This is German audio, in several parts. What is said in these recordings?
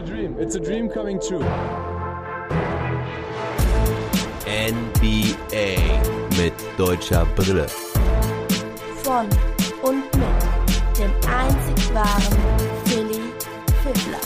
a dream. It's a dream coming true. NBA mit deutscher Brille. Von und mit dem einzig wahren Philly Fiddler.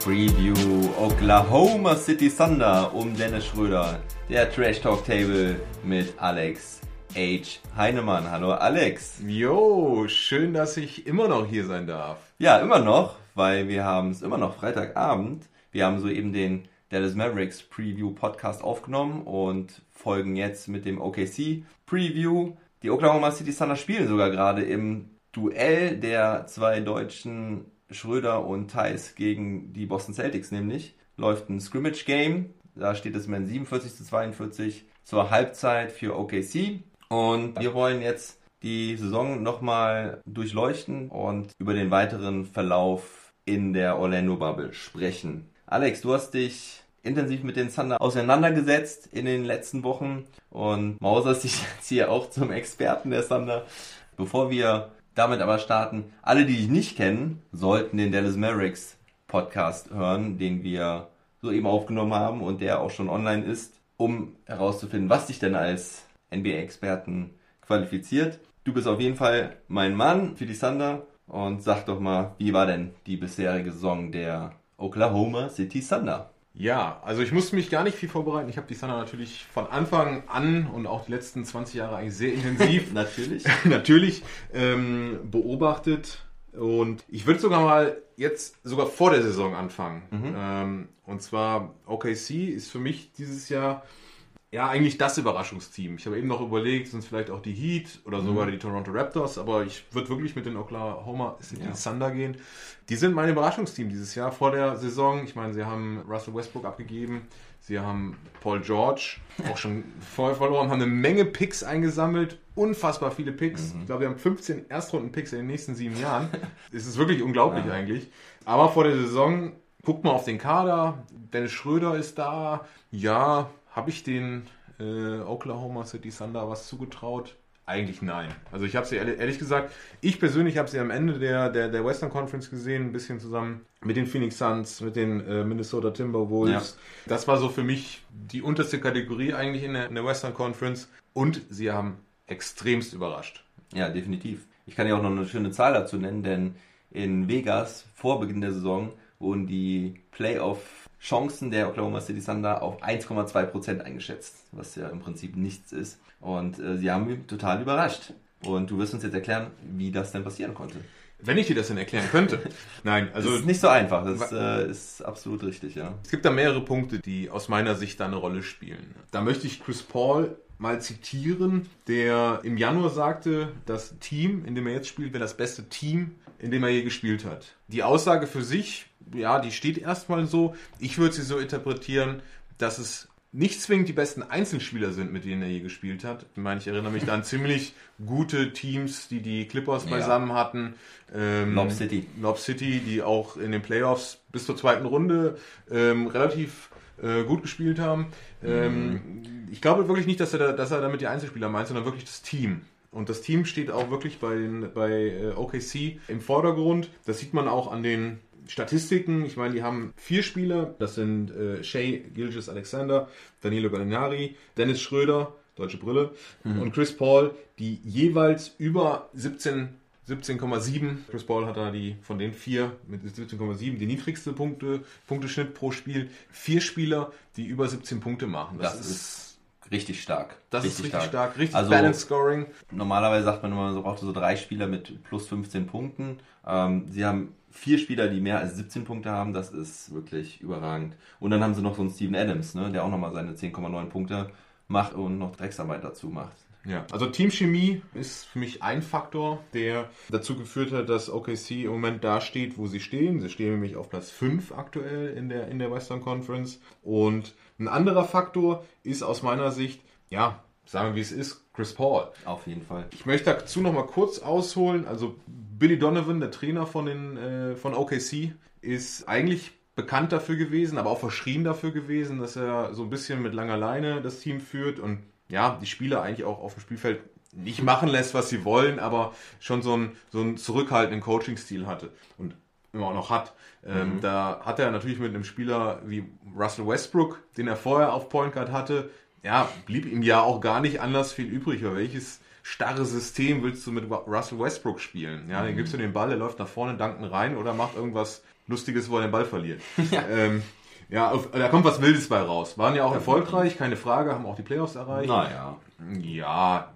Preview Oklahoma City Thunder um Dennis Schröder. Der Trash Talk Table mit Alex H. Heinemann. Hallo Alex. Jo, schön, dass ich immer noch hier sein darf. Ja, immer noch, weil wir haben es immer noch Freitagabend. Wir haben soeben den Dallas Mavericks Preview Podcast aufgenommen und folgen jetzt mit dem OKC Preview. Die Oklahoma City Thunder spielen sogar gerade im Duell der zwei Deutschen Schröder und Thais gegen die Boston Celtics nämlich. Läuft ein Scrimmage Game. Da steht es mit 47 zu 42 zur Halbzeit für OKC. Und wir wollen jetzt die Saison nochmal durchleuchten und über den weiteren Verlauf in der Orlando Bubble sprechen. Alex, du hast dich intensiv mit den Thunder auseinandergesetzt in den letzten Wochen und mauserst dich jetzt hier auch zum Experten der Thunder. Bevor wir damit aber starten, alle, die dich nicht kennen, sollten den Dallas Mavericks Podcast hören, den wir soeben aufgenommen haben und der auch schon online ist, um herauszufinden, was dich denn als NBA-Experten qualifiziert. Du bist auf jeden Fall mein Mann für die Thunder und sag doch mal, wie war denn die bisherige Saison der Oklahoma City Thunder? Ja, also ich musste mich gar nicht viel vorbereiten. Ich habe die Thunder natürlich von Anfang an und auch die letzten 20 Jahre eigentlich sehr intensiv natürlich natürlich ähm, beobachtet. Und ich würde sogar mal jetzt sogar vor der Saison anfangen. Mhm. Ähm, und zwar OKC ist für mich dieses Jahr ja, eigentlich das Überraschungsteam. Ich habe eben noch überlegt, sind es vielleicht auch die Heat oder sogar die Toronto Raptors, aber ich würde wirklich mit den Oklahoma City Ja. Thunder gehen. Die sind mein Überraschungsteam dieses Jahr vor der Saison. Ich meine, sie haben Russell Westbrook abgegeben, sie haben Paul George auch schon vorher verloren, haben eine Menge Picks eingesammelt, unfassbar viele Picks. Ich glaube, wir haben 15 Erstrunden-Picks in den nächsten sieben Jahren. Es ist wirklich unglaublich Ja. eigentlich. Aber vor der Saison guckt mal auf den Kader. Dennis Schröder ist da. Ja, habe ich den äh, Oklahoma City Thunder was zugetraut? Eigentlich nein. Also ich habe sie ehrlich, ehrlich gesagt, ich persönlich habe sie am Ende der, der, der Western Conference gesehen, ein bisschen zusammen mit den Phoenix Suns, mit den äh, Minnesota Timberwolves. Das war so für mich die unterste Kategorie eigentlich in der, in der Western Conference. Und sie haben extremst überrascht. Ja, definitiv. Ich kann ja auch noch eine schöne Zahl dazu nennen, denn in Vegas vor Beginn der Saison wurden die Playoff-Chancen der Oklahoma City Thunder auf 1,2% eingeschätzt, was ja im Prinzip nichts ist. Und äh, sie haben mich total überrascht. Und du wirst uns jetzt erklären, wie das denn passieren konnte. Wenn ich dir das denn erklären könnte. Nein, also Das ist nicht so einfach, das äh, ist absolut richtig, ja. Es gibt da mehrere Punkte, die aus meiner Sicht da eine Rolle spielen. Da möchte ich Chris Paul mal zitieren, der im Januar sagte, das Team, in dem er jetzt spielt, wäre das beste Team, in dem er je gespielt hat. Die Aussage für sich, ja, die steht erstmal so. Ich würde sie so interpretieren, dass es nicht zwingend die besten Einzelspieler sind, mit denen er je gespielt hat. Ich meine, ich erinnere mich da an ziemlich gute Teams, die die Clippers Ja. beisammen hatten. Ähm, Lob City. Lob City, die auch in den Playoffs bis zur zweiten Runde ähm, relativ äh, gut gespielt haben. Ähm, ich glaube wirklich nicht, dass er, da, dass er damit die Einzelspieler meint, sondern wirklich das Team. Und das Team steht auch wirklich bei, den, bei äh, OKC im Vordergrund. Das sieht man auch an den Statistiken. Ich meine, die haben vier Spieler. Das sind äh, Shea Gilgis Alexander, Danilo Gallinari, Dennis Schröder, deutsche Brille, und Chris Paul, die jeweils über 17 17,7. Chris Paul hat da die von den vier mit 17,7 die niedrigste Punkte, Punkteschnitt pro Spiel. Vier Spieler, die über 17 Punkte machen. Das, ist richtig stark. das ist richtig stark, richtig Also- Balance Scoring. Normalerweise sagt man immer, man braucht so drei Spieler mit plus 15 Punkten. Ähm, sie haben vier Spieler, die mehr als 17 Punkte haben. Das ist wirklich überragend. Und dann haben sie noch so einen Steven Adams, ne, der auch nochmal seine 10,9 Punkte macht und noch Drecksarbeit dazu macht. Ja, also Teamchemie ist für mich ein Faktor, der dazu geführt hat, dass OKC im Moment da steht, wo sie stehen. Sie stehen nämlich auf Platz 5 aktuell in der, in der Western Conference. Und ein anderer Faktor ist aus meiner Sicht, ja, sagen wir wie es ist, Chris Paul. Auf jeden Fall. Ich möchte dazu noch mal kurz ausholen. Also Billy Donovan, der Trainer von, den, äh, von OKC, ist eigentlich bekannt dafür gewesen, aber auch verschrien dafür gewesen, dass er so ein bisschen mit langer Leine das Team führt und ja, die Spieler eigentlich auch auf dem Spielfeld nicht machen lässt, was sie wollen, aber schon so einen, so einen zurückhaltenden Coaching-Stil hatte. Und immer auch noch hat. Ähm, Da hat er natürlich mit einem Spieler wie Russell Westbrook, den er vorher auf Point Guard hatte, ja, blieb ihm ja auch gar nicht anders viel übrig. Aber welches starre System willst du mit Russell Westbrook spielen? Ja, dann gibst du den Ball, der läuft nach vorne, danken rein oder macht irgendwas Lustiges, wo er den Ball verliert. Ja, ähm, ja auf, da kommt was Wildes bei raus. Waren ja auch erfolgreich, keine Frage, haben auch die Playoffs erreicht. Naja. Ja,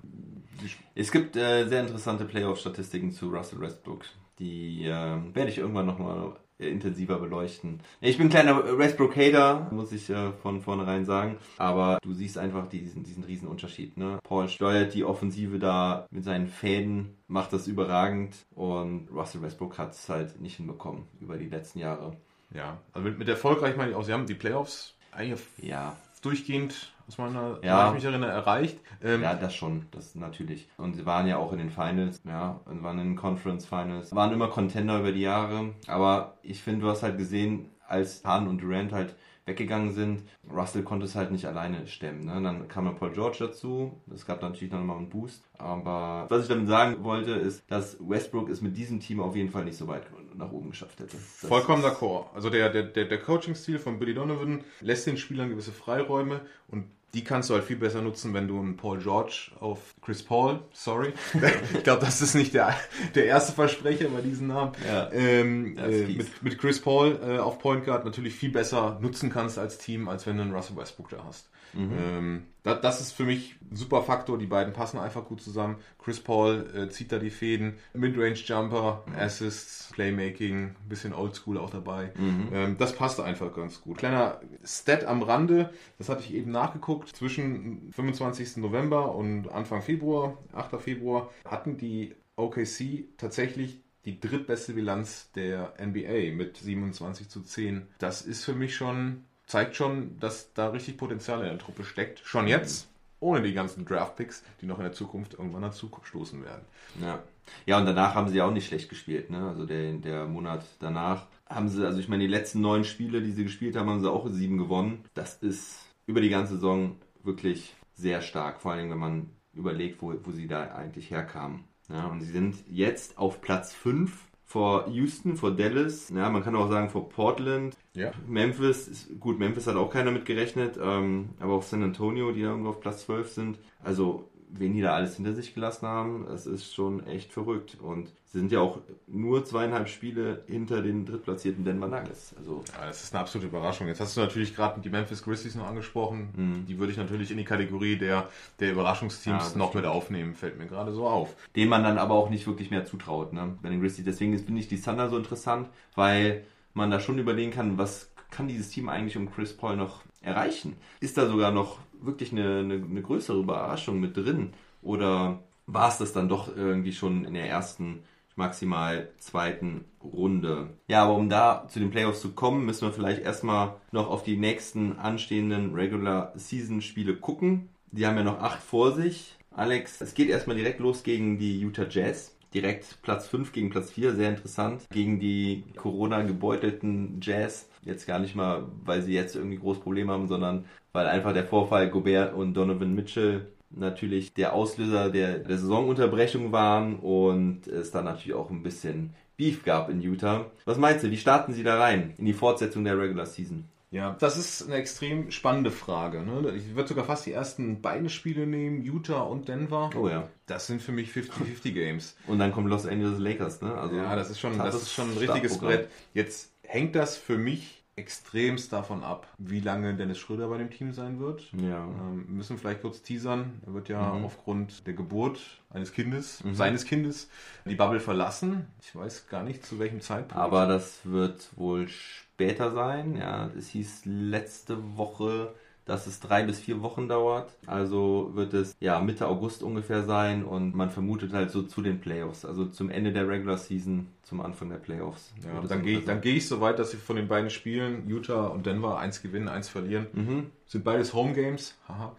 Es gibt äh, sehr interessante Playoff-Statistiken zu Russell Westbrook. Die äh, werde ich irgendwann nochmal intensiver beleuchten. Ich bin ein kleiner Westbrook-Hater, muss ich äh, von vornherein sagen. Aber du siehst einfach diesen, diesen riesen Unterschied. Ne? Paul steuert die Offensive da mit seinen Fäden, macht das überragend. Und Russell Westbrook hat es halt nicht hinbekommen über die letzten Jahre. ja. Also mit, mit erfolgreich meine ich auch, sie haben die Playoffs eigentlich Ja, durchgehend, aus meiner, Ja. ich mich erinnere, erreicht. Ähm, Ja, das schon, das natürlich. Und sie waren ja auch in den Finals, ja, und waren in den Conference Finals, waren immer Contender über die Jahre. Aber ich finde, du hast halt gesehen, als Hahn und Durant halt weggegangen sind, Russell konnte es halt nicht alleine stemmen. Ne? Dann kam noch Paul George dazu. Es gab natürlich noch mal einen Boost. Aber was ich damit sagen wollte, ist, dass Westbrook es mit diesem Team auf jeden Fall nicht so weit nach oben geschafft hätte. Das Vollkommen d'accord. Also der, der, der, der Coaching-Stil von Billy Donovan lässt den Spielern gewisse Freiräume und die kannst du halt viel besser nutzen, wenn du einen Paul George auf Chris Paul, sorry. ich glaube, das ist nicht der, der erste Versprecher bei diesem Namen. Ja. Ähm, äh, mit, mit Chris Paul äh, auf Point Guard natürlich viel besser nutzen kannst als Team, als wenn du einen Russell Westbrook da hast. Ähm, da, das ist für mich ein super Faktor. Die beiden passen einfach gut zusammen. Chris Paul äh, zieht da die Fäden. Midrange Jumper, Assists, Playmaking, ein bisschen Oldschool auch dabei. Ähm, das passt einfach ganz gut. Kleiner Stat am Rande, das hatte ich eben nachgeguckt. Zwischen 25. November und Anfang Februar, 8. Februar, hatten die OKC tatsächlich die drittbeste Bilanz der NBA mit 27 zu 10. Das ist für mich schon, zeigt schon, dass da richtig Potenzial in der Truppe steckt. Schon jetzt, ohne die ganzen Draft-Picks, die noch in der Zukunft irgendwann dazu stoßen werden. Ja. Ja, und danach haben sie ja auch nicht schlecht gespielt, ne? Also der, der Monat danach haben sie, also ich meine, die letzten neun Spiele, die sie gespielt haben, haben sie auch sieben gewonnen. Das ist über die ganze Saison wirklich sehr stark, vor allem wenn man überlegt, wo, wo sie da eigentlich herkamen. Ja, und sie sind jetzt auf Platz 5 vor Houston, vor Dallas, ja, man kann auch sagen vor Portland, Ja. Memphis, ist, gut, Memphis hat auch keiner mit gerechnet, ähm, aber auch San Antonio, die da irgendwo auf Platz 12 sind. Also, wen die da alles hinter sich gelassen haben, das ist schon echt verrückt. Und sie sind ja auch nur zweieinhalb Spiele hinter den drittplatzierten Denver Nuggets. Also, Ja, das ist eine absolute Überraschung. Jetzt hast du natürlich gerade die Memphis Grizzlies noch angesprochen. Die würde ich natürlich in die Kategorie der, der Ja, Überraschungsteams das noch mit stimmt. aufnehmen, fällt mir gerade so auf. dem man dann aber auch nicht wirklich mehr zutraut, ne? Bei den Grizzlies. Deswegen finde ich die Thunder so interessant, weil man da schon überlegen kann, was kann dieses Team eigentlich um Chris Paul noch erreichen? Ist da sogar noch wirklich eine, eine, eine größere Überraschung mit drin? Oder war es das dann doch irgendwie schon in der ersten, maximal zweiten Runde? Ja, aber um da zu den Playoffs zu kommen, müssen wir vielleicht erstmal noch auf die nächsten anstehenden Regular Season Spiele gucken. Die haben ja noch acht vor sich. Alex, es geht erstmal direkt los gegen die Utah Jazz. Direkt Platz 5 gegen Platz 4, sehr interessant. Gegen die Corona-gebeutelten Jazz. Jetzt gar nicht mal, weil sie jetzt irgendwie groß Probleme haben, sondern weil einfach der Vorfall Gobert und Donovan Mitchell natürlich der Auslöser der, der Saisonunterbrechung waren und es dann natürlich auch ein bisschen Beef gab in Utah. Was meinst du, wie starten sie da rein in die Fortsetzung der Regular Season? Ja, das ist eine extrem spannende Frage. Ne? Ich würde sogar fast die ersten beiden Spiele nehmen, Utah und Denver. Oh ja. Das sind für mich 50-50 Games. Und dann kommen Los Angeles Lakers, ne? Also ja, das ist schon, das ist schon ein richtiges. Brett. Jetzt hängt das für mich extremst davon ab, wie lange Dennis Schröder bei dem Team sein wird. Ja. Ähm, wir müssen vielleicht kurz teasern. Er wird ja Mhm. aufgrund der Geburt eines Kindes, seines Kindes, die Bubble verlassen. Ich weiß gar nicht, zu welchem Zeitpunkt. Aber das wird wohl später sein. Ja, es hieß letzte Woche, dass es drei bis vier Wochen dauert. Also wird es ja Mitte August ungefähr sein und man vermutet halt so zu den Playoffs, also zum Ende der Regular Season, zum Anfang der Playoffs. ja, dann gehe ich, dann gehe ich so weit, dass sie von den beiden Spielen, Utah und Denver, eins gewinnen, eins verlieren. Mhm. Sind beides Home Games. Haha.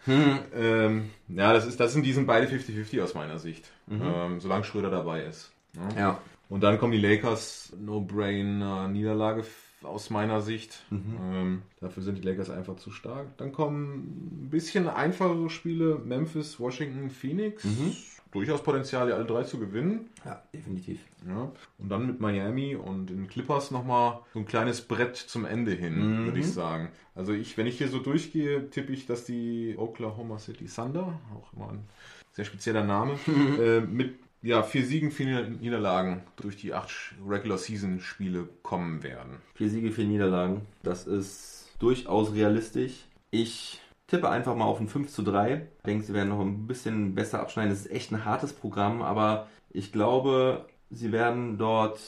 Ähm, ja, das, ist, das sind, die sind beide 50-50 aus meiner Sicht. Ähm, solange Schröder dabei ist. Ja. sein. Ja. Und dann kommen die Lakers, No-Brain-Niederlage aus meiner Sicht. Mhm. Ähm, dafür sind die Lakers einfach zu stark. Dann kommen ein bisschen einfachere Spiele, Memphis, Washington, Phoenix. Mhm. durchaus Potenzial, die alle drei zu gewinnen. Ja, definitiv. Ja. Und dann mit Miami und den Clippers nochmal so ein kleines Brett zum Ende hin, Mhm. würde ich sagen. Also ich, wenn ich hier so durchgehe, tippe ich, dass die Oklahoma City Thunder, auch immer ein sehr spezieller Name, äh, mit ja, vier Siegen, vier Niederlagen durch die acht Regular Season Spiele kommen werden. Vier Siege, vier Niederlagen. Das ist durchaus realistisch. Ich tippe einfach mal auf ein 5 zu 3. Ich denke, sie werden noch ein bisschen besser abschneiden. Das ist echt ein hartes Programm, aber ich glaube, sie werden dort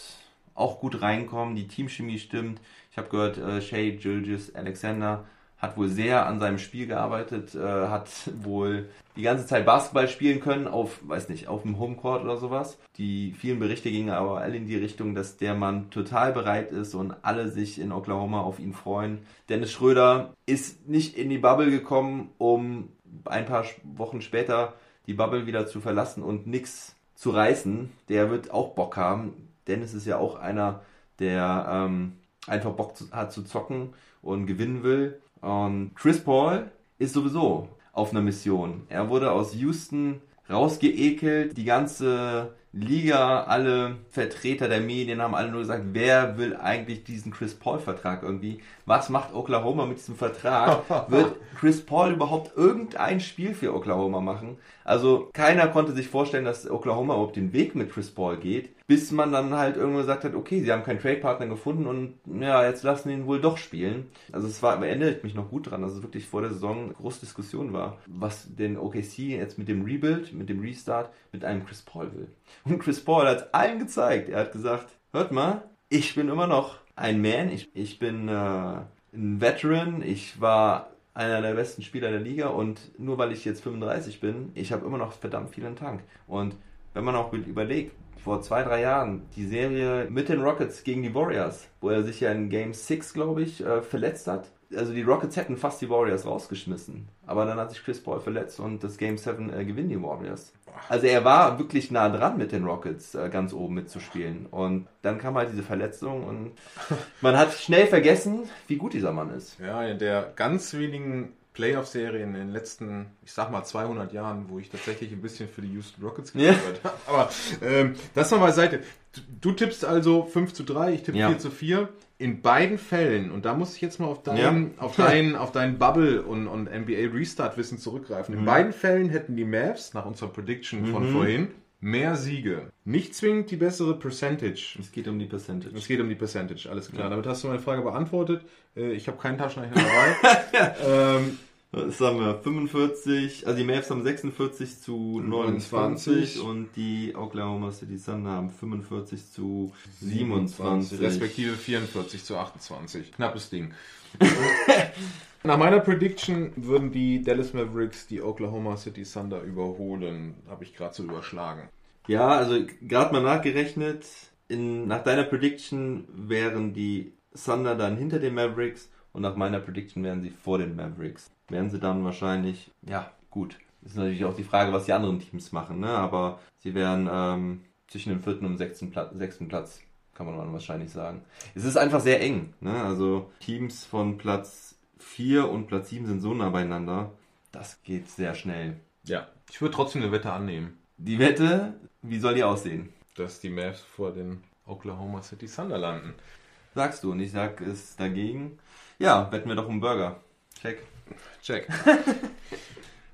auch gut reinkommen. Die Teamchemie stimmt. Ich habe gehört, äh, Shay Gilgis Alexander hat wohl sehr an seinem Spiel gearbeitet, äh, hat wohl die ganze Zeit Basketball spielen können auf, weiß nicht, auf dem Homecourt oder sowas. Die vielen Berichte gingen aber alle in die Richtung, dass der Mann total bereit ist und alle sich in Oklahoma auf ihn freuen. Dennis Schröder ist nicht in die Bubble gekommen, um ein paar Wochen später die Bubble wieder zu verlassen und nichts zu reißen. Der wird auch Bock haben. Dennis ist ja auch einer, der ähm, einfach Bock zu, hat zu zocken und gewinnen will. Und Chris Paul ist sowieso auf einer Mission. Er wurde aus Houston rausgeekelt. Die ganze Liga, alle Vertreter der Medien haben alle nur gesagt, wer will eigentlich diesen Chris Paul-Vertrag irgendwie? Was macht Oklahoma mit diesem Vertrag? Wird Chris Paul überhaupt irgendein Spiel für Oklahoma machen? Also keiner konnte sich vorstellen, dass Oklahoma überhaupt den Weg mit Chris Paul geht, bis man dann halt irgendwo gesagt hat, okay, sie haben keinen Trade-Partner gefunden und ja, jetzt lassen ihn wohl doch spielen. Also es war, erinnert mich noch gut dran, dass es wirklich vor der Saison eine große Diskussion war, was den OKC jetzt mit dem Rebuild, mit dem Restart, mit einem Chris Paul will. Und Chris Paul hat allen gezeigt, er hat gesagt, hört mal, ich bin immer noch ein Man, ich, ich bin äh, ein Veteran, ich war einer der besten Spieler der Liga und nur weil ich jetzt 35 bin, ich habe immer noch verdammt viel im Tank. Und wenn man auch überlegt, vor zwei, drei Jahren die Serie mit den Rockets gegen die Warriors, wo er sich ja in Game 6, glaube ich, äh, verletzt hat. Also die Rockets hätten fast die Warriors rausgeschmissen. Aber dann hat sich Chris Paul verletzt und das Game 7 äh, gewinnen die Warriors. Also er war wirklich nah dran mit den Rockets äh, ganz oben mitzuspielen. Und dann kam halt diese Verletzung und man hat schnell vergessen, wie gut dieser Mann ist. Ja, in der ganz wenigen Playoff-Serien in den letzten, ich sag mal 200 Jahren, wo ich tatsächlich ein bisschen für die Houston Rockets Ja. gespielt habe. Aber ähm, das noch beiseite. Du, du tippst also 5 zu 3, ich tippe Ja. 4 zu 4. In beiden Fällen, und da muss ich jetzt mal auf dein, Ja. auf dein, auf dein Bubble und, und NBA Restart-Wissen zurückgreifen. Mhm. In beiden Fällen hätten die Mavs, nach unserer Prediction von vorhin, mehr Siege. Nicht zwingend die bessere Percentage. Es geht um die Percentage. Es geht um die Percentage, alles klar. Damit hast du meine Frage beantwortet. Äh, Ich habe keinen Taschenrechner dabei. ähm, Das haben wir 45, also die Mavs haben 46 zu 29 29. und die Oklahoma City Thunder haben 45 zu 27. respektive 44 zu 28. Knappes Ding. Nach meiner Prediction würden die Dallas Mavericks die Oklahoma City Thunder überholen. Habe ich gerade so überschlagen. Ja, also gerade mal nachgerechnet, in, nach deiner Prediction wären die Thunder dann hinter den Mavericks und nach meiner Prediction wären sie vor den Mavericks. Wären sie dann wahrscheinlich, ja, gut. Ist natürlich auch die Frage, was die anderen Teams machen, ne? Aber sie wären ähm, zwischen dem vierten und sechsten Platz, sechsten Platz, kann man wahrscheinlich sagen. Es ist einfach sehr eng, ne? Also Teams von Platz 4 und Platz 7 sind so nah beieinander. Das geht sehr schnell. Ja. Ich würde trotzdem eine Wette annehmen, Die Wette, wie soll die aussehen? dass die Mavs vor den Oklahoma City Thunder landen. Sagst du und ich sag es dagegen. Ja, wetten wir doch um Burger. Check. Check.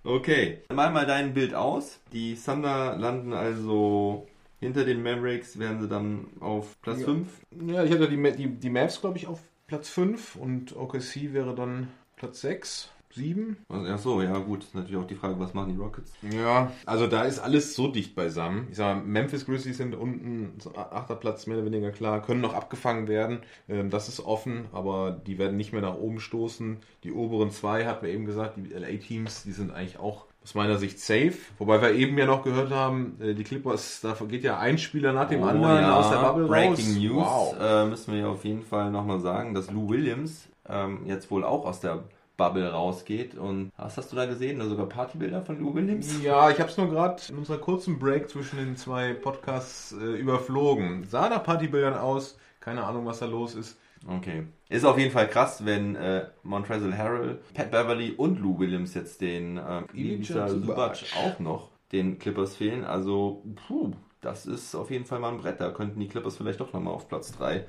Okay. Mal mal dein Bild aus. Die Thunder landen also hinter den Mavericks, werden sie dann auf Platz Ja. 5. Ja, ich hatte die, die, die Mavs, glaube ich, auf Platz 5 und OKC wäre dann Platz 6, 7. Also, ach so, ja gut. Ist natürlich auch die Frage, was machen die Rockets? Ja, also da ist alles so dicht beisammen. Ich sag mal, Memphis Grizzlies sind unten, achter Platz mehr oder weniger klar, können noch abgefangen werden. Ähm, das ist offen, aber die werden nicht mehr nach oben stoßen. Die oberen zwei, hatten wir eben gesagt, die LA-Teams, die sind eigentlich auch aus meiner Sicht safe. Wobei wir eben ja noch gehört haben, äh, die Clippers, da geht ja ein Spieler nach dem anderen aus der Bubble Oh Breaking raus. News Wow. äh, müssen wir ja auf jeden Fall nochmal sagen, dass Lou Williams ähm, jetzt wohl auch aus der Bubble rausgeht. Und was hast du da gesehen? Da sogar Partybilder von Lou Williams? Ja, ich habe es nur gerade in unserer kurzen Break zwischen den zwei Podcasts äh, überflogen. Sah nach Partybildern aus. Keine Ahnung, was da los ist. Okay. Ist auf jeden Fall krass, wenn äh, Montrezl Harrell, Pat Beverly und Lou Williams jetzt den äh, Ivica. Zubac auch noch den Clippers fehlen. Also, puh, das ist auf jeden Fall mal ein Brett. Da könnten die Clippers vielleicht doch nochmal auf Platz 3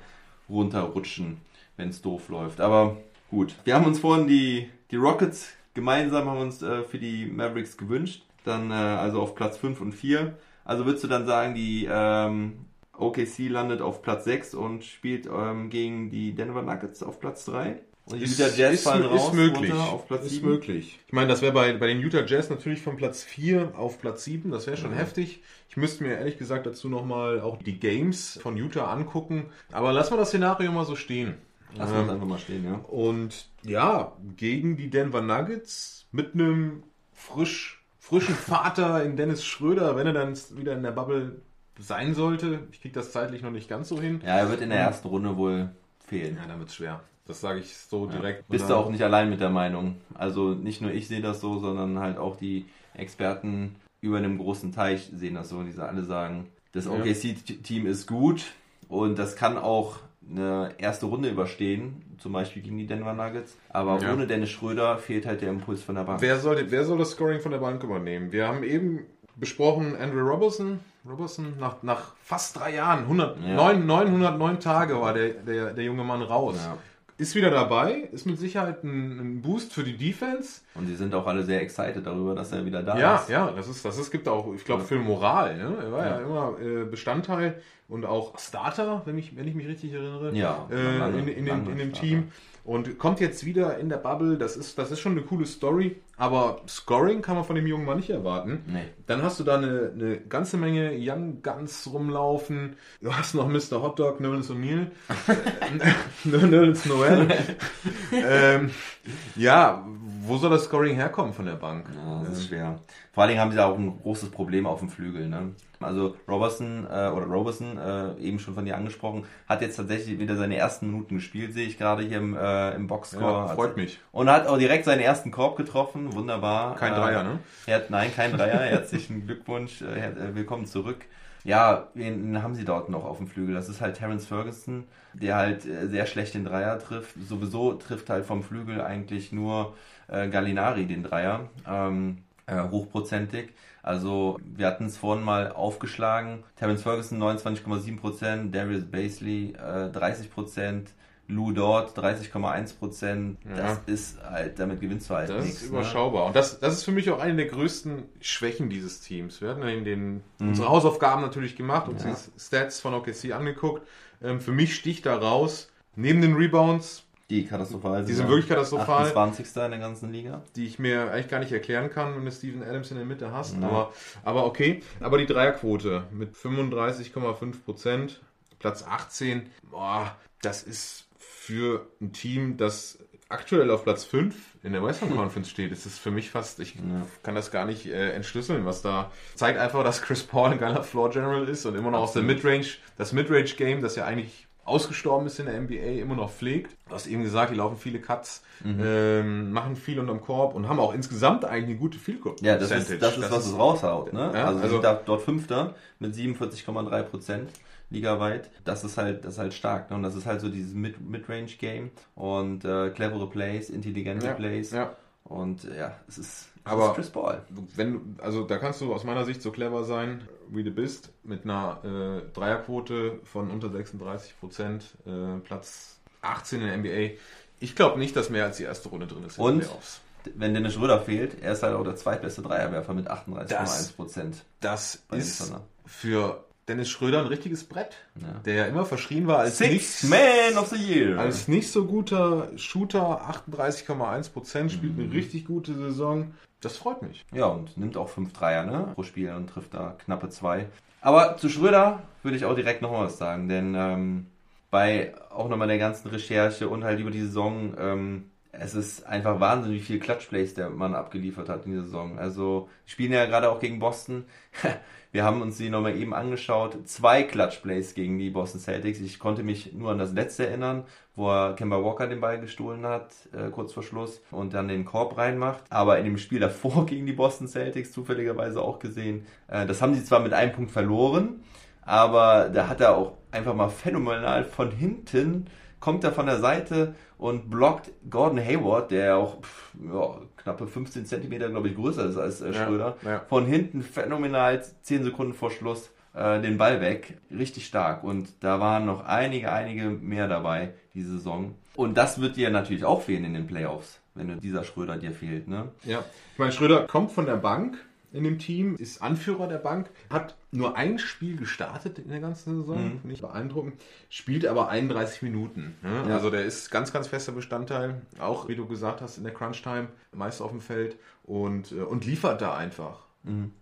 runterrutschen, wenn es doof läuft. Aber gut, wir haben uns vorhin die, die Rockets gemeinsam haben uns äh, für die Mavericks gewünscht. Dann äh, also auf Platz 5 und 4. Also würdest du dann sagen, die ähm, OKC landet auf Platz 6 und spielt ähm, gegen die Denver Nuggets auf Platz 3? Und die Utah Jazz fallen ist raus möglich. auf Platz ist 7? möglich. Ich meine, das wäre bei, bei den Utah Jazz natürlich von Platz 4 auf Platz 7. Das wäre schon Mhm. heftig. Ich müsste mir ehrlich gesagt dazu nochmal auch die Games von Utah angucken. Aber lassen wir das Szenario mal so stehen. Lass uns Ähm, einfach mal stehen, ja. Und ja, gegen die Denver Nuggets mit einem frisch, frischen Vater in Dennis Schröder, wenn er dann wieder in der Bubble sein sollte. Ich kriege das zeitlich noch nicht ganz so hin. Ja, er wird in der ersten Runde wohl fehlen. Ja, dann wird's schwer. Das sage ich so direkt. Bist du auch nicht allein mit der Meinung. Also nicht nur ich sehe das so, sondern halt auch die Experten über einem großen Teich sehen das so. Die alle sagen, das Ja. OKC-Team ist gut und das kann auch eine erste Runde überstehen, zum Beispiel gegen die Denver Nuggets. Aber Ja. ohne Dennis Schröder fehlt halt der Impuls von der Bank. Wer soll, wer soll das Scoring von der Bank übernehmen? Wir haben eben besprochen, Andrew Robertson. Robertson nach, nach fast drei Jahren, 100, Ja. 9, 909 Tage war der, der, der junge Mann raus. Ja. Ist wieder dabei, ist mit Sicherheit ein, ein Boost für die Defense. Und die sind auch alle sehr excited darüber, dass er wieder da Ja, ist. ja, das ist, das ist, gibt auch, ich glaube, für Moral. Ne? Er war ja, Ja. immer äh, Bestandteil und auch Starter, wenn, mich, wenn ich mich richtig erinnere, Ja, äh, lange- in, in, dem, lange in dem. Team. Und kommt jetzt wieder in der Bubble. Das ist, das ist schon eine coole Story. Aber Scoring kann man von dem jungen Mann nicht erwarten. Nee. Dann hast du da eine, eine ganze Menge Young Guns rumlaufen. Du hast noch Mr. Hotdog, Nerlens O'Neill, Nerlens Noel. ähm, ja, wo soll das Scoring herkommen von der Bank? Ja, das ist schwer. Vor allen Dingen haben sie auch ein großes Problem auf dem Flügel. Ne? Also Robertson äh, oder Robertson, äh, eben schon von dir angesprochen, hat jetzt tatsächlich wieder seine ersten Minuten gespielt, sehe ich gerade hier im, äh, im Boxscore. Ja, freut Hat- mich. Und hat auch direkt seinen ersten Korb getroffen, wunderbar. Kein Äh, Dreier, ne? Er hat, nein, kein Dreier. Herzlichen Glückwunsch, äh, äh, willkommen zurück. Ja, wen haben sie dort noch auf dem Flügel? Das ist halt Terence Ferguson, der halt äh, sehr schlecht den Dreier trifft. Sowieso trifft halt vom Flügel eigentlich nur äh, Gallinari den Dreier, ähm, äh, hochprozentig. Also wir hatten es vorhin mal aufgeschlagen. Terence Ferguson 29,7%, Darius Basley äh, 30%, Lou Dort 30,1%. Das Ja. ist halt, damit gewinnst du halt Das nichts. ist ne? überschaubar. Und das, das ist für mich auch eine der größten Schwächen dieses Teams. Wir hatten in den, Mhm. unsere Hausaufgaben natürlich gemacht und Ja. die Stats von OKC angeguckt. Ähm, für mich sticht da raus, neben den Rebounds, Die katastrophal Die sind wirklich katastrophal. 28. in der ganzen Liga. die ich mir eigentlich gar nicht erklären kann, wenn du Steven Adams in der Mitte hast. Ja. Aber, aber okay. Aber die Dreierquote mit 35,5 Prozent, Platz 18, boah, das ist für ein Team, das aktuell auf Platz 5 in der Western Conference steht, ist es für mich fast, ich Ja. kann das gar nicht äh, entschlüsseln, was da zeigt einfach, dass Chris Paul ein geiler Floor General ist und immer noch aus der. Midrange, das Midrange Game, das ja eigentlich ausgestorben ist in der NBA, immer noch pflegt. Du hast eben gesagt, die laufen viele Cuts, Mhm. ähm, machen viel unterm Korb und haben auch insgesamt eigentlich eine gute Field Goal Ja, das Percentage. ist, das ist, was es raushaut. Ne? Ja, also, also- sind da, dort Fünfter mit 47,3 Prozent ligaweit. Das ist halt, das ist halt stark. Ne? Und das ist halt so dieses Mid- Mid-Range-Game und äh, clevere Plays, intelligente Ja, Plays. ja. Und ja, es ist, Aber- Chris Paul. Wenn, also da kannst du aus meiner Sicht so clever sein, wie du bist, mit einer äh, Dreierquote von unter 36 Prozent, äh, Platz 18 in der NBA. Ich glaube nicht, dass mehr als die erste Runde drin ist Und? Wenn Dennis Schröder fehlt, er ist halt auch der zweitbeste Dreierwerfer mit 38,1 Prozent. Das ist für Dennis Schröder ein richtiges Brett, Ja. der ja immer verschrien war als Six nicht, Man of the Year. als nicht so guter Shooter, 38,1 Prozent, spielt Mhm. eine richtig gute Saison. Das freut mich. Ja, und nimmt auch fünf Dreier ne, pro Spiel und trifft da knappe zwei. Aber zu Schröder würde ich auch direkt noch was sagen, denn ähm, bei auch nochmal der ganzen Recherche und halt über die Saison, ähm, es ist einfach Wahnsinn, wie viel Clutchplays der Mann abgeliefert hat in dieser Saison. Also, spielen ja gerade auch gegen Boston. Wir haben uns die nochmal eben angeschaut. Zwei Clutchplays gegen die Boston Celtics. Ich konnte mich nur an das letzte erinnern, wo er Kemba Walker den Ball gestohlen hat, äh, kurz vor Schluss, und dann den Korb reinmacht. Aber in dem Spiel davor gegen die Boston Celtics, zufälligerweise auch gesehen, äh, das haben sie zwar mit einem Punkt verloren, aber da hat er auch einfach mal phänomenal von hinten kommt er von der Seite und blockt Gordon Hayward, der auch pff, ja, knappe 15 Zentimeter, glaube ich, größer ist als äh, Ja, Schröder. ja. Von hinten phänomenal, 10 Sekunden vor Schluss äh, den Ball weg. Richtig stark. Und da waren noch einige, einige mehr dabei diese Saison. Und das wird dir natürlich auch fehlen in den Playoffs, wenn dieser Schröder dir fehlt. Ne? Ja, ich meine, Schröder kommt von der Bank in dem Team, ist Anführer der Bank, hat nur ein Spiel gestartet in der ganzen Saison, nicht beeindruckend, spielt aber 31 Minuten. Ne? Ja. Also der ist ganz, ganz fester Bestandteil, auch wie du gesagt hast, in der Crunch-Time, meist auf dem Feld und, äh, und liefert da einfach.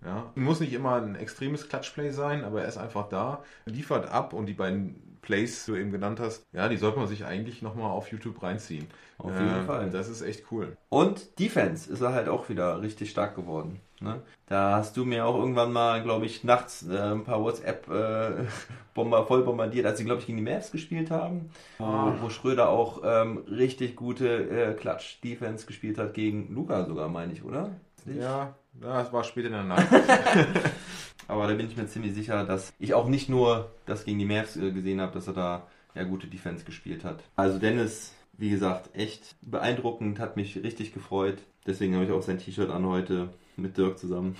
Ja, muss nicht immer ein extremes Clutchplay sein, aber er ist einfach da, liefert ab und die beiden Plays, die du eben genannt hast, ja, die sollte man sich eigentlich nochmal auf YouTube reinziehen. Auf jeden Äh, Fall. Das ist echt cool. Und Defense ist er halt auch wieder richtig stark geworden. Ne? Da hast du mir auch irgendwann mal, glaube ich, nachts äh, ein paar WhatsApp äh, Bomber voll bombardiert, als sie, glaube ich, gegen die Mavs gespielt haben, wo, wo Schröder auch ähm, richtig gute äh, Klatsch-Defense gespielt hat gegen Luca sogar, meine ich, oder? Nicht? Ja, das war später in der Nacht. Aber da bin ich mir ziemlich sicher, dass ich auch nicht nur das gegen die Mavs äh, gesehen habe, dass er da ja gute Defense gespielt hat. Also Dennis, wie gesagt, echt beeindruckend, hat mich richtig gefreut. Deswegen habe ich auch sein T-Shirt an heute mit Dirk zusammen.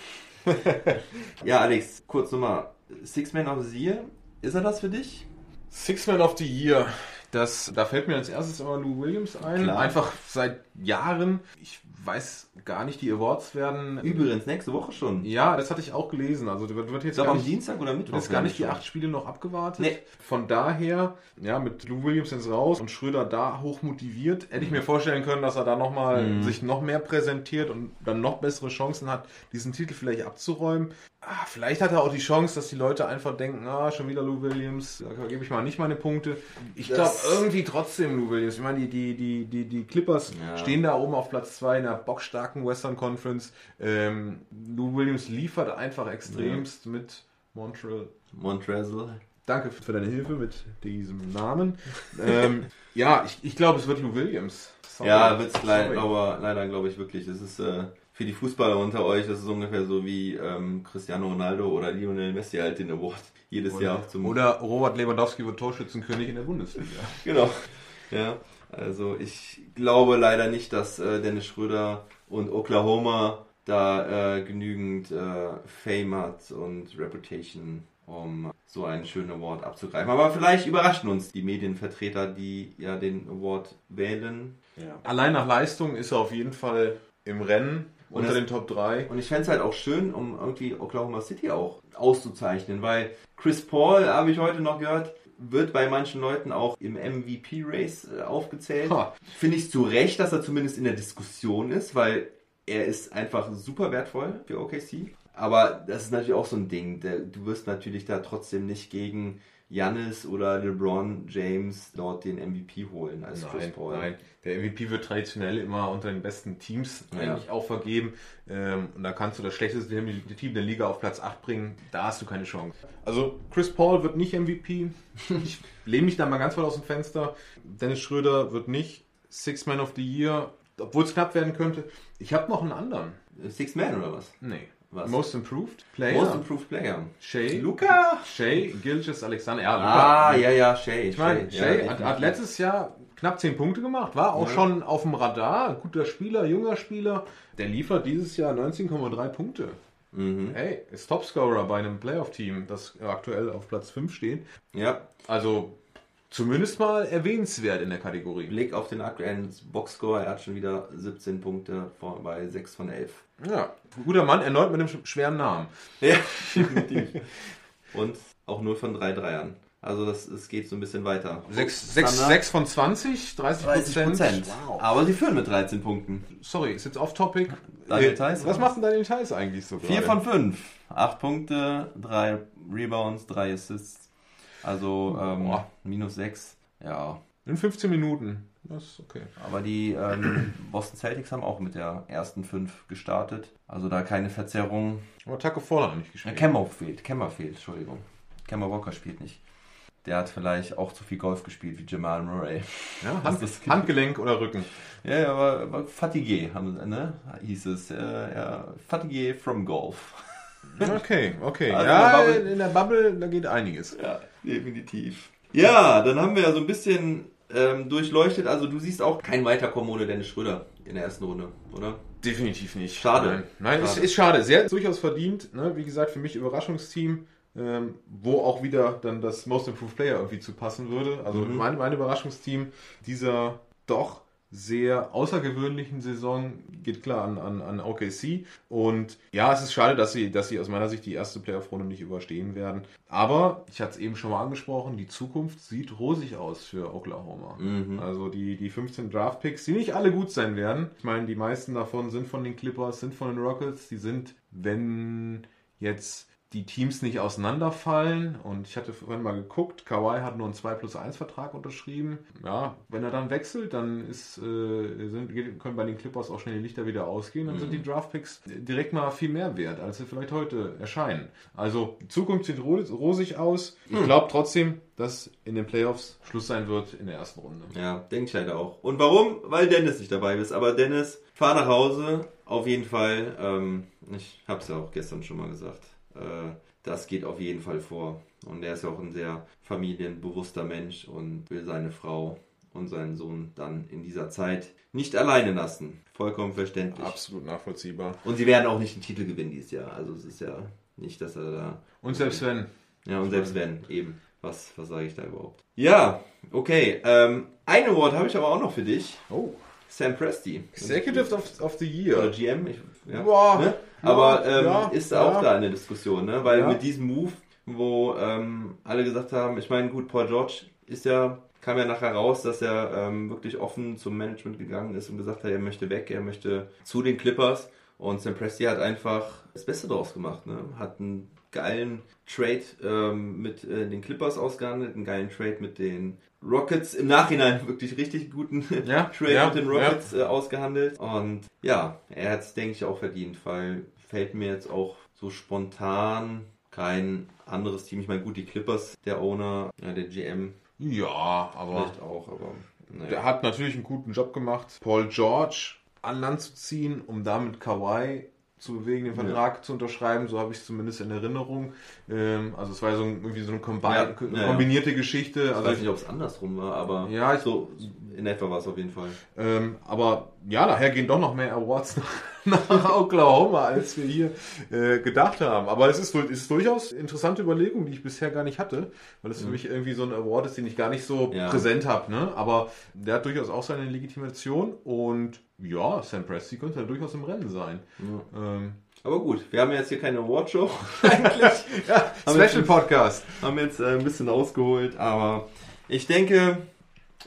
ja, Alex, kurz nochmal. Six Man of the Year, ist er das für dich? Six Man of the Year. Das, da fällt mir als erstes immer Lou Williams ein. Klar. Einfach seit Jahren. Ich weiß gar nicht, die Awards werden. Übrigens, nächste Woche schon. Ja, das hatte ich auch gelesen. Also wird, jetzt gar am nicht, Dienstag oder Mittwoch. jetzt gar nicht die acht Spiele noch abgewartet. Nee. Von daher, ja, mit Lou Williams jetzt raus und Schröder da hoch motiviert, hätte ich Mhm. mir vorstellen können, dass er da nochmal sich noch mehr präsentiert und dann noch bessere Chancen hat, diesen Titel vielleicht abzuräumen. Ah, vielleicht hat er auch die Chance, dass die Leute einfach denken, ah, schon wieder Lou Williams, da gebe ich mal nicht meine Punkte. Ich glaube irgendwie trotzdem Lou Williams. Ich meine, die, die, die, die, die Clippers Ja. stehen da oben auf Platz 2 in der bockstarken Western Conference. Ähm, Lou Williams liefert einfach extremst mit Montreal. Montrezl. Danke für deine Hilfe mit diesem Namen. ähm, ja, ich, ich glaube, es wird Lou Williams. Sorry. Ja, wird's Sorry. leider, aber leider glaube ich wirklich. Es ist äh, für die Fußballer unter euch, das ist ungefähr so wie ähm, Cristiano Ronaldo oder Lionel Messi halt den Award jedes Jahr zum Oder Robert Lewandowski wird Torschützenkönig in der Bundesliga. Genau. Ja, also ich glaube leider nicht, dass äh, Dennis Schröder und Oklahoma da äh, genügend äh, Fame hat und Reputation, um so einen schönen Award abzugreifen. Aber vielleicht überraschen uns die Medienvertreter, die ja den Award wählen. Allein nach Leistung ist er auf jeden Fall im Rennen unter das- den Top 3. Und ich fände es halt auch schön, um irgendwie Oklahoma City auch auszuzeichnen, weil Chris Paul, habe ich heute noch gehört, wird bei manchen Leuten auch im MVP-Race äh, aufgezählt. Finde ich zu Recht, dass er zumindest in der Diskussion ist, weil er ist einfach super wertvoll für OKC. Aber das ist natürlich auch so ein Ding. Du wirst natürlich da trotzdem nicht gegen Giannis oder LeBron James dort den MVP holen als Chris Nein, Paul. nein. Der MVP wird traditionell immer unter den besten Teams eigentlich auch vergeben. Ähm, und da kannst du das schlechteste Team der Liga auf Platz 8 bringen. Da hast du keine Chance. Also Chris Paul wird nicht MVP. Ich lehne mich da mal ganz weit aus dem Fenster. Dennis Schröder wird nicht Six Man of the Year, obwohl es knapp werden könnte. Ich habe noch einen anderen. Six Man oder was? Nee. Was? Most Improved Player. Most Improved Player. Shay. Luca! Shay Gilgis Alexander. Ja, Luka. Ah, ja, ja, Shay. Ich meine, Shay, Shay ja, hat, hat letztes Jahr knapp 10 Punkte gemacht, war auch Ja. schon auf dem Radar, guter Spieler, junger Spieler. Der liefert dieses Jahr 19,3 Punkte. Mhm. Hey, ist Topscorer bei einem Playoff-Team, das aktuell auf Platz 5 steht. Ja, Also zumindest mal erwähnenswert in der Kategorie. Blick auf den aktuellen Boxscore. Er hat schon wieder 17 Punkte vor, bei 6 von 11. Ja, guter Mann, erneut mit einem sch- schweren Namen. Ja, definitiv. Und auch nur von 3 Dreiern. Also das, es geht so ein bisschen weiter. 6, Standard. von 20, 30 30 Prozent. Wow. Aber sie führen mit 13 Punkten. Sorry, ist jetzt off-topic. Daniel? Was macht denn Daniel Theiss eigentlich so 4 gerade? von 5. 8 Punkte, 3 Rebounds, 3 Assists. Also ähm, Boah. minus 6. Ja, In 15 Minuten. Das ist okay. aber die ähm, Boston Celtics haben auch mit der ersten 5 gestartet. Also da keine Verzerrung. Aber Taco Fall hat nicht gespielt. Kemmer fehlt, Kemmer fehlt, Entschuldigung. Kemmer Walker spielt nicht. Der hat vielleicht auch zu viel Golf gespielt wie Jamal Murray. Ja, Hand. Handgelenk oder Rücken. Ja, ja, aber, aber Fatigué, haben, ne? hieß es. Äh, ja, Fatigué from Golf. Okay, okay. Also ja, in der in der Bubble, da geht einiges. Ja, definitiv. Ja, dann haben wir ja so ein bisschen äh, ähm, durchleuchtet. Also du siehst auch kein Weiterkommen ohne Dennis Schröder in der ersten Runde, oder? Definitiv nicht. Schade. Nein, Nein Schade. Ist, ist schade. Sehr durchaus verdient. Ne? Wie gesagt, für mich Überraschungsteam, ähm, wo auch wieder dann das Most Improved Player irgendwie zu passen würde. Also Mhm. mein, mein Überraschungsteam dieser doch sehr außergewöhnlichen Saison geht klar an, an, an OKC. Und ja, es ist schade, dass sie, dass sie aus meiner Sicht die erste Playoff-Runde nicht überstehen werden. Aber ich hatte es eben schon mal angesprochen, die Zukunft sieht rosig aus für Oklahoma. Mhm. Also die, die 15 Draft-Picks, die nicht alle gut sein werden. Ich meine, die meisten davon sind von den Clippers, sind von den Rockets. Die sind, wenn jetzt die Teams nicht auseinanderfallen. Und ich hatte vorhin mal geguckt, Kawhi hat nur einen 2 plus 1 Vertrag unterschrieben. Ja, wenn er dann wechselt, dann ist, äh, sind, können bei den Clippers auch schnell die Lichter wieder ausgehen. Dann sind die Draft-Picks direkt mal viel mehr wert, als sie vielleicht heute erscheinen. Also die Zukunft sieht ro- rosig aus. Ich glaube trotzdem, dass in den Playoffs Schluss sein wird in der ersten Runde. Ja, denke ich leider auch. Und warum? Weil Dennis nicht dabei ist. Aber Dennis, fahr nach Hause. Auf jeden Fall. Ähm, ich habe es ja auch gestern schon mal gesagt. Äh, das geht auf jeden Fall vor. Und er ist ja auch ein sehr familienbewusster Mensch und will seine Frau und seinen Sohn dann in dieser Zeit nicht alleine lassen. Vollkommen verständlich. Absolut nachvollziehbar. Und sie werden auch nicht den Titel gewinnen dieses Jahr. Also es ist ja nicht, dass er da Und selbst wenn. ja, und selbst wenn, eben. Was, was sage ich da überhaupt? Ja, okay. Ähm, ein Award habe ich aber auch noch für dich. Oh. Sam Presti. Executive of, of the Oder Year. GM. Ich, ja. Boah, ne? ja, Aber ähm, ja, ist ja. auch da eine Diskussion, ne? Weil Ja. mit diesem Move, wo ähm, alle gesagt haben, ich meine, gut, Paul George ist ja, kam ja nachher raus, dass er ähm, wirklich offen zum Management gegangen ist und gesagt hat, er möchte weg, er möchte zu den Clippers. Und Sam Presti hat einfach das Beste draus gemacht, ne? Hat einen geilen Trade ähm, mit äh, den Clippers ausgehandelt, einen geilen Trade mit den Rockets, im Nachhinein wirklich richtig guten Ja, Trade ja, mit den Rockets äh, ausgehandelt. Und ja, er hat es, denke ich, auch verdient, weil fällt mir jetzt auch so spontan kein anderes Team. Ich meine, gut, die Clippers, der Owner, ja, der GM Ja, aber vielleicht auch, aber naja. der hat natürlich einen guten Job gemacht, Paul George an Land zu ziehen, um damit Kawhi zu bewegen, den Vertrag zu unterschreiben. So habe ich es zumindest in Erinnerung. Ähm, also es war so ein, irgendwie so eine kombi Ja, ja, ja. kombinierte Geschichte. ich Also weiß nicht, ob es andersrum war, aber Ja, ich- so in etwa war es auf jeden Fall. Ähm, aber ja, daher gehen doch noch mehr Awards nach, nach Oklahoma, als wir hier äh, gedacht haben. Aber es ist, ist durchaus eine interessante Überlegung, die ich bisher gar nicht hatte, weil es für mich irgendwie so ein Award ist, den ich gar nicht so Ja. präsent habe. Ne? Aber der hat durchaus auch seine Legitimation und ja, Sam Presti könnte ja durchaus im Rennen sein. Ähm, Aber gut, wir haben jetzt hier keine Awardshow eigentlich. ja, Special Podcast. haben jetzt äh, ein bisschen ausgeholt, aber ich denke,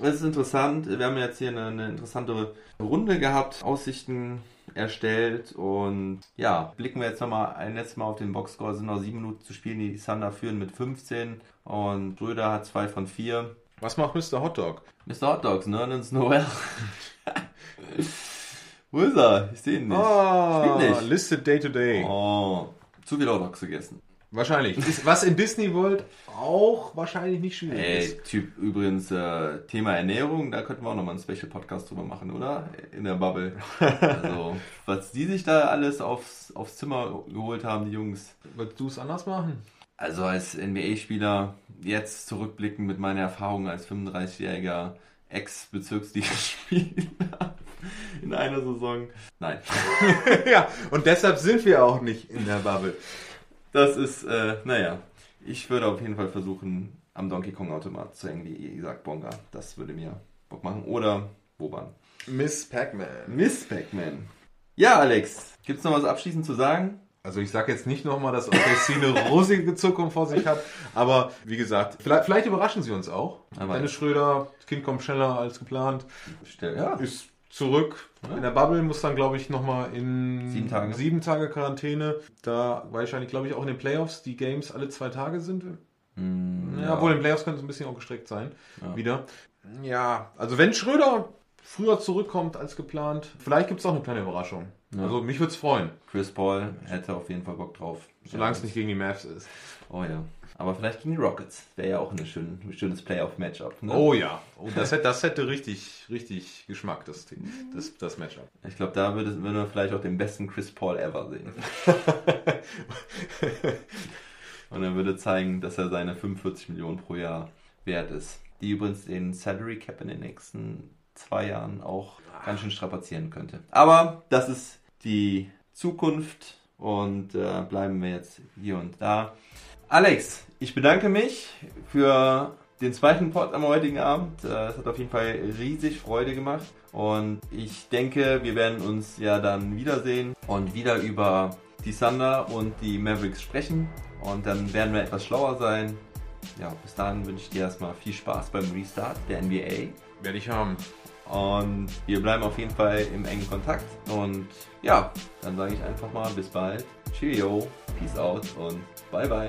es ist interessant. Wir haben jetzt hier eine, eine interessante Runde gehabt, Aussichten erstellt und ja, blicken wir jetzt nochmal ein letztes Mal auf den Boxscore. Es sind noch sieben Minuten zu spielen. Die Thunder führen mit 15 und Bröder hat zwei von vier. Was macht Mr. Hotdog? Mr. Hot Dogs, Nerlens Noel. Wo ist er? Ich sehe ihn nicht. Ah, Spielt nicht. Listed Day to Day. Oh, zu viel Hot Dogs gegessen. Wahrscheinlich. Ist- Was in Disney World auch wahrscheinlich nicht schwierig Ey, ist. Typ, übrigens, äh, Thema Ernährung, da könnten wir auch nochmal einen Special-Podcast drüber machen, oder? In der Bubble. Also, was die sich da alles aufs, aufs Zimmer geholt haben, die Jungs. Würdest du es anders machen? Also als NBA-Spieler, jetzt zurückblicken mit meiner Erfahrung als 35-jähriger Ex-Bezirksliga-Spieler in einer Saison. Nein. ja, und deshalb sind wir auch nicht in der Bubble. Das ist, äh, naja. Ich würde auf jeden Fall versuchen, am Donkey Kong-Automat zu hängen, wie gesagt, Bonga. Das würde mir Bock machen. Oder Boban. Miss Pac-Man. Miss Pac-Man. Ja, Alex, gibt's noch was abschließend zu sagen? Also ich sage jetzt nicht nochmal, dass OKC eine rosige Zukunft vor sich hat, aber wie gesagt, vielleicht, vielleicht überraschen sie uns auch. Aber- Dennis Schröder, das Kind kommt schneller als geplant, Stell, ja. ist zurück. In der Bubble muss dann, glaube ich, nochmal in Sieben Tage. sieben Tage Quarantäne. Da wahrscheinlich, glaube ich, auch in den Playoffs die Games alle zwei Tage sind. Hm, Ja, obwohl in den Playoffs könnte es ein bisschen auch gestreckt sein. Ja. Wieder. Ja, also wenn Schröder früher zurückkommt als geplant, vielleicht gibt es auch eine kleine Überraschung. Also mich würde es freuen, Chris Paul hätte auf jeden Fall Bock drauf. solange es nicht gegen die Mavs ist. Oh ja. Aber vielleicht gegen die Rockets. Wäre ja auch eine schön, ein schönes Playoff-Matchup. Ne? Oh ja, oh, das, hätte, das hätte richtig, richtig Geschmack, das, das, das Matchup. Ich glaube, da würde, würden wir vielleicht auch den besten Chris Paul ever sehen. Und er würde zeigen, dass er seine 45 Millionen pro Jahr wert ist. die übrigens den Salary Cap in den nächsten zwei Jahren auch ganz schön strapazieren könnte. Aber das ist die Zukunft und äh, bleiben wir jetzt hier und da. Alex, ich bedanke mich für den zweiten Pod am heutigen Abend. Äh, Es hat auf jeden Fall riesig Freude gemacht. Und ich denke, wir werden uns ja dann wiedersehen und wieder über die Thunder und die Mavericks sprechen. Und dann werden wir etwas schlauer sein. Ja, bis dahin wünsche ich dir erstmal viel Spaß beim Restart der NBA. Werde ich haben. Und wir bleiben auf jeden Fall im engen Kontakt. Und ja, dann sage ich einfach mal bis bald. Cheerio, peace out und bye bye.